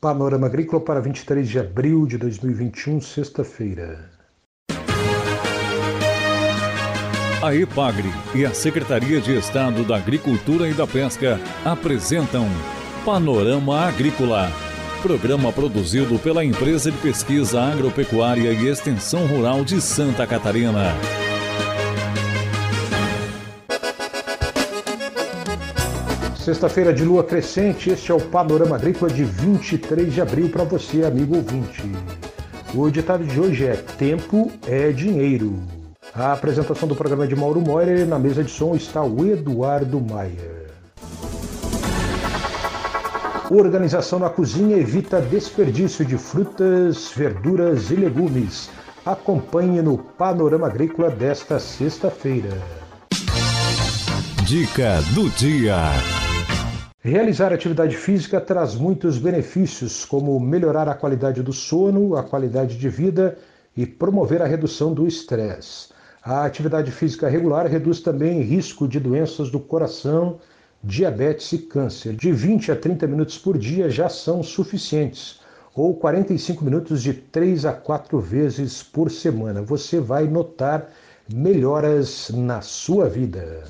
Panorama Agrícola para 23 de abril de 2021, sexta-feira. A EPAGRE e a Secretaria de Estado da Agricultura e da Pesca apresentam Panorama Agrícola, programa produzido pela Empresa de Pesquisa Agropecuária e Extensão Rural de Santa Catarina. Sexta-feira de lua crescente, este é o Panorama Agrícola de 23 de abril para você, amigo ouvinte. O ditado de hoje é: Tempo é dinheiro. A apresentação do programa é de Mauro Moira na mesa de som está o Eduardo Maier. Organização na cozinha evita desperdício de frutas, verduras e legumes. Acompanhe no Panorama Agrícola desta sexta-feira. Dica do dia. Realizar atividade física traz muitos benefícios, como melhorar a qualidade do sono, a qualidade de vida e promover a redução do estresse. A atividade física regular reduz também risco de doenças do coração, diabetes e câncer. De 20 a 30 minutos por dia já são suficientes, ou 45 minutos de 3 a 4 vezes por semana. Você vai notar melhoras na sua vida.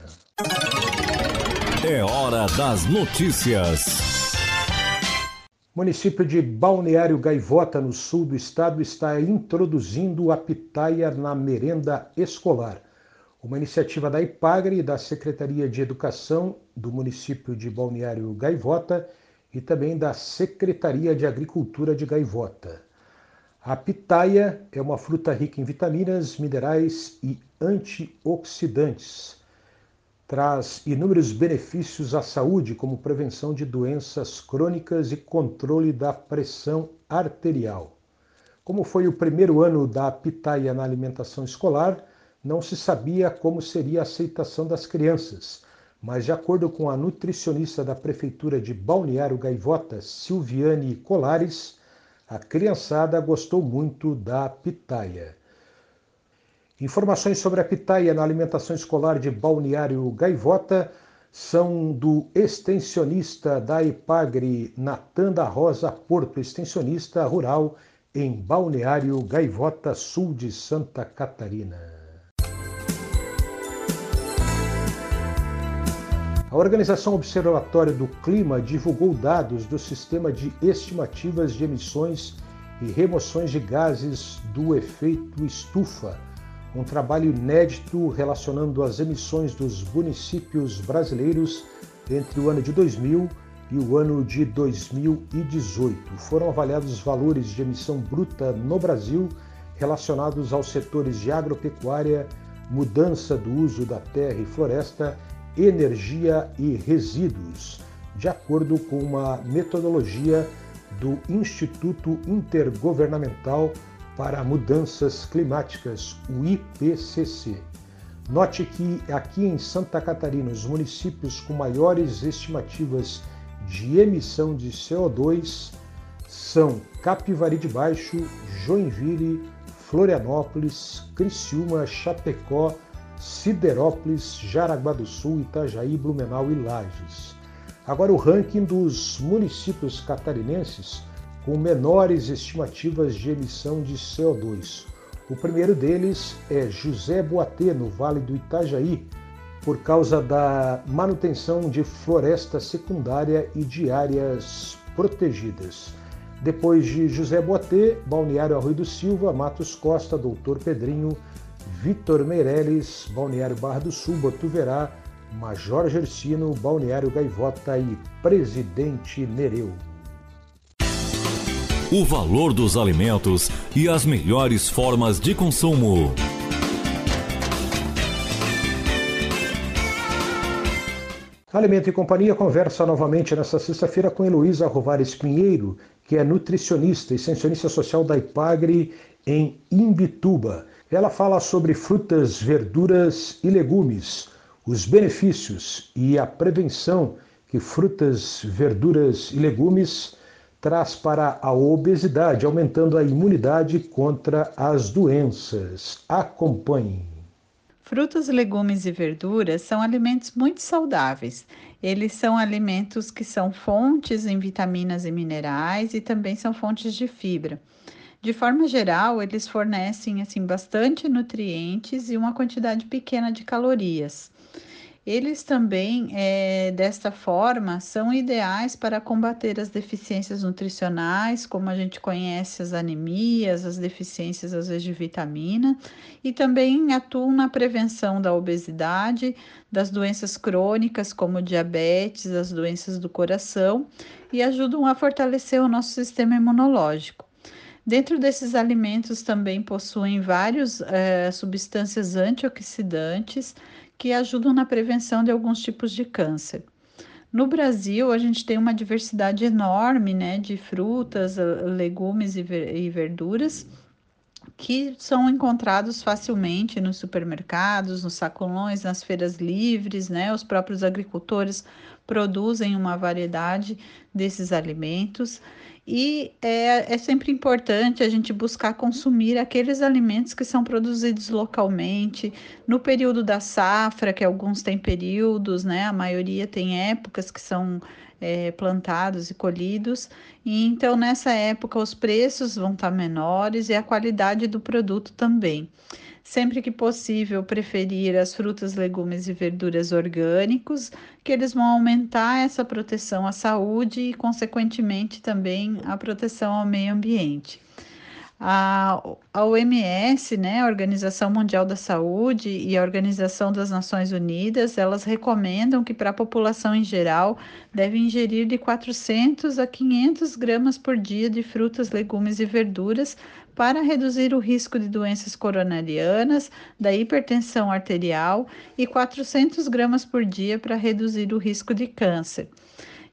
É hora das notícias. Município de Balneário Gaivota, no sul do estado, está introduzindo a pitaia na merenda escolar. Uma iniciativa da IPAGRE e da Secretaria de Educação do município de Balneário Gaivota e também da Secretaria de Agricultura de Gaivota. A pitaia é uma fruta rica em vitaminas, minerais e antioxidantes traz inúmeros benefícios à saúde, como prevenção de doenças crônicas e controle da pressão arterial. Como foi o primeiro ano da pitaia na alimentação escolar, não se sabia como seria a aceitação das crianças, mas de acordo com a nutricionista da prefeitura de Balneário Gaivota, Silviane Colares, a criançada gostou muito da pitaia. Informações sobre a pitaia na alimentação escolar de Balneário Gaivota são do extensionista da IPAGRE Natan da Rosa Porto, extensionista rural em Balneário Gaivota, sul de Santa Catarina. A Organização Observatório do Clima divulgou dados do sistema de estimativas de emissões e remoções de gases do efeito estufa um trabalho inédito relacionando as emissões dos municípios brasileiros entre o ano de 2000 e o ano de 2018. Foram avaliados os valores de emissão bruta no Brasil relacionados aos setores de agropecuária, mudança do uso da terra e floresta, energia e resíduos, de acordo com uma metodologia do Instituto Intergovernamental para Mudanças Climáticas, o IPCC. Note que aqui em Santa Catarina, os municípios com maiores estimativas de emissão de CO2 são Capivari de Baixo, Joinville, Florianópolis, Criciúma, Chapecó, Siderópolis, Jaraguá do Sul, Itajaí, Blumenau e Lages. Agora o ranking dos municípios catarinenses com menores estimativas de emissão de CO2. O primeiro deles é José Boatê, no Vale do Itajaí, por causa da manutenção de floresta secundária e de áreas protegidas. Depois de José Boatê, Balneário Arroio do Silva, Matos Costa, Doutor Pedrinho, Vitor Meirelles, Balneário Barra do Sul, Botuverá, Major Gersino, Balneário Gaivota e Presidente Nereu o valor dos alimentos e as melhores formas de consumo. Alimento e Companhia conversa novamente nesta sexta-feira com Heloísa Rovares Pinheiro, que é nutricionista e extensionista social da IPAGRE em Imbituba. Ela fala sobre frutas, verduras e legumes, os benefícios e a prevenção que frutas, verduras e legumes traz para a obesidade, aumentando a imunidade contra as doenças. Acompanhe. Frutas, legumes e verduras são alimentos muito saudáveis. Eles são alimentos que são fontes em vitaminas e minerais e também são fontes de fibra. De forma geral, eles fornecem assim bastante nutrientes e uma quantidade pequena de calorias. Eles também, é, desta forma, são ideais para combater as deficiências nutricionais, como a gente conhece as anemias, as deficiências às vezes de vitamina, e também atuam na prevenção da obesidade, das doenças crônicas, como diabetes, as doenças do coração, e ajudam a fortalecer o nosso sistema imunológico. Dentro desses alimentos também possuem várias é, substâncias antioxidantes que ajudam na prevenção de alguns tipos de câncer. No Brasil, a gente tem uma diversidade enorme né, de frutas, legumes e verduras que são encontrados facilmente nos supermercados, nos sacolões, nas feiras livres, né? Os próprios agricultores produzem uma variedade desses alimentos. E é, é sempre importante a gente buscar consumir aqueles alimentos que são produzidos localmente, no período da safra, que alguns têm períodos, né? A maioria tem épocas que são é, plantados e colhidos, e então nessa época os preços vão estar menores e a qualidade do produto também sempre que possível, preferir as frutas, legumes e verduras orgânicos, que eles vão aumentar essa proteção à saúde e, consequentemente, também a proteção ao meio ambiente. A, a OMS, né, a Organização Mundial da Saúde e a Organização das Nações Unidas, elas recomendam que para a população em geral deve ingerir de 400 a 500 gramas por dia de frutas, legumes e verduras para reduzir o risco de doenças coronarianas, da hipertensão arterial e 400 gramas por dia para reduzir o risco de câncer.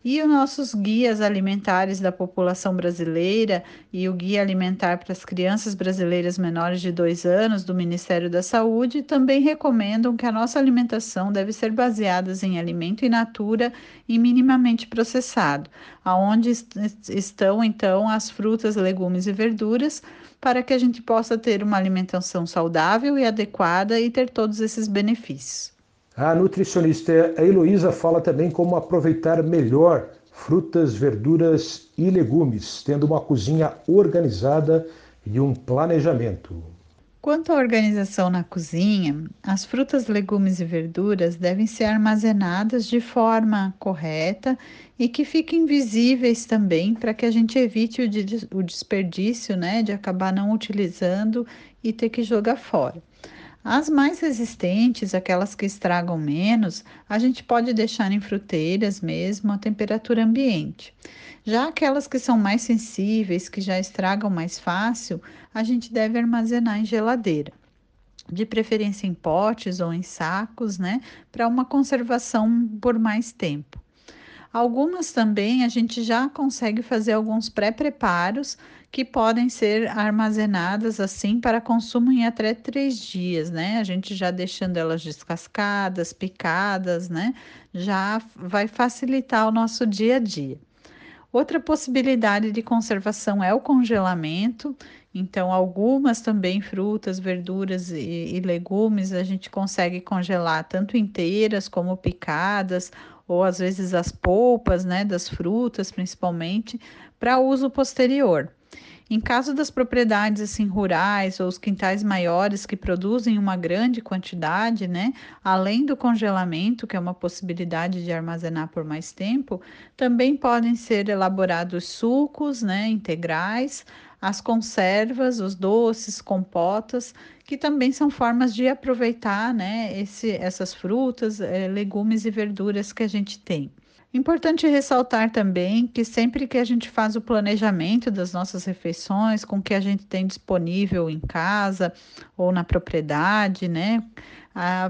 E os nossos guias alimentares da população brasileira e o Guia Alimentar para as Crianças Brasileiras Menores de 2 anos do Ministério da Saúde também recomendam que a nossa alimentação deve ser baseada em alimento in natura e minimamente processado, aonde estão então as frutas, legumes e verduras, para que a gente possa ter uma alimentação saudável e adequada e ter todos esses benefícios. A nutricionista Heloísa fala também como aproveitar melhor frutas, verduras e legumes, tendo uma cozinha organizada e um planejamento. Quanto à organização na cozinha, as frutas, legumes e verduras devem ser armazenadas de forma correta e que fiquem visíveis também para que a gente evite o desperdício, né, de acabar não utilizando e ter que jogar fora. As mais resistentes, aquelas que estragam menos, a gente pode deixar em fruteiras mesmo a temperatura ambiente. Já aquelas que são mais sensíveis, que já estragam mais fácil, a gente deve armazenar em geladeira. De preferência em potes ou em sacos, né? Para uma conservação por mais tempo. Algumas também a gente já consegue fazer alguns pré-preparos que podem ser armazenadas assim para consumo em até três dias, né? A gente já deixando elas descascadas, picadas, né? Já vai facilitar o nosso dia a dia. Outra possibilidade de conservação é o congelamento. Então, algumas também frutas, verduras e, e legumes a gente consegue congelar tanto inteiras como picadas ou às vezes as polpas, né, das frutas principalmente, para uso posterior. Em caso das propriedades assim rurais ou os quintais maiores que produzem uma grande quantidade, né, além do congelamento, que é uma possibilidade de armazenar por mais tempo, também podem ser elaborados sucos, né, integrais, as conservas, os doces, compotas, que também são formas de aproveitar, né, esse, essas frutas, eh, legumes e verduras que a gente tem. Importante ressaltar também que sempre que a gente faz o planejamento das nossas refeições, com o que a gente tem disponível em casa ou na propriedade, né,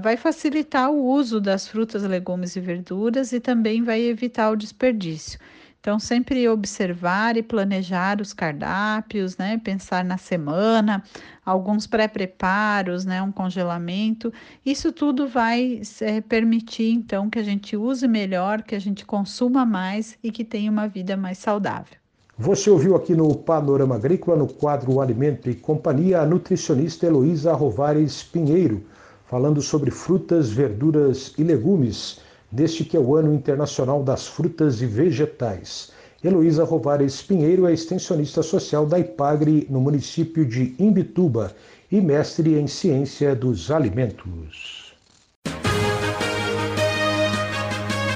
vai facilitar o uso das frutas, legumes e verduras e também vai evitar o desperdício. Então, sempre observar e planejar os cardápios, né? Pensar na semana, alguns pré-preparos, né? Um congelamento. Isso tudo vai é, permitir, então, que a gente use melhor, que a gente consuma mais e que tenha uma vida mais saudável. Você ouviu aqui no Panorama Agrícola, no quadro Alimento e Companhia, a nutricionista Heloísa Rovares Pinheiro, falando sobre frutas, verduras e legumes, neste que é o Ano Internacional das Frutas e Vegetais. Heloísa Rovares Pinheiro é extensionista social da IPAGRE no município de Imbituba e mestre em ciência dos alimentos.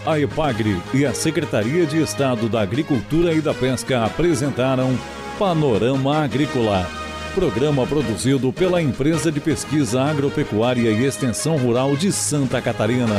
A EPAGRE e a Secretaria de Estado da Agricultura e da Pesca apresentaram Panorama Agrícola, programa produzido pela Empresa de Pesquisa Agropecuária e Extensão Rural de Santa Catarina.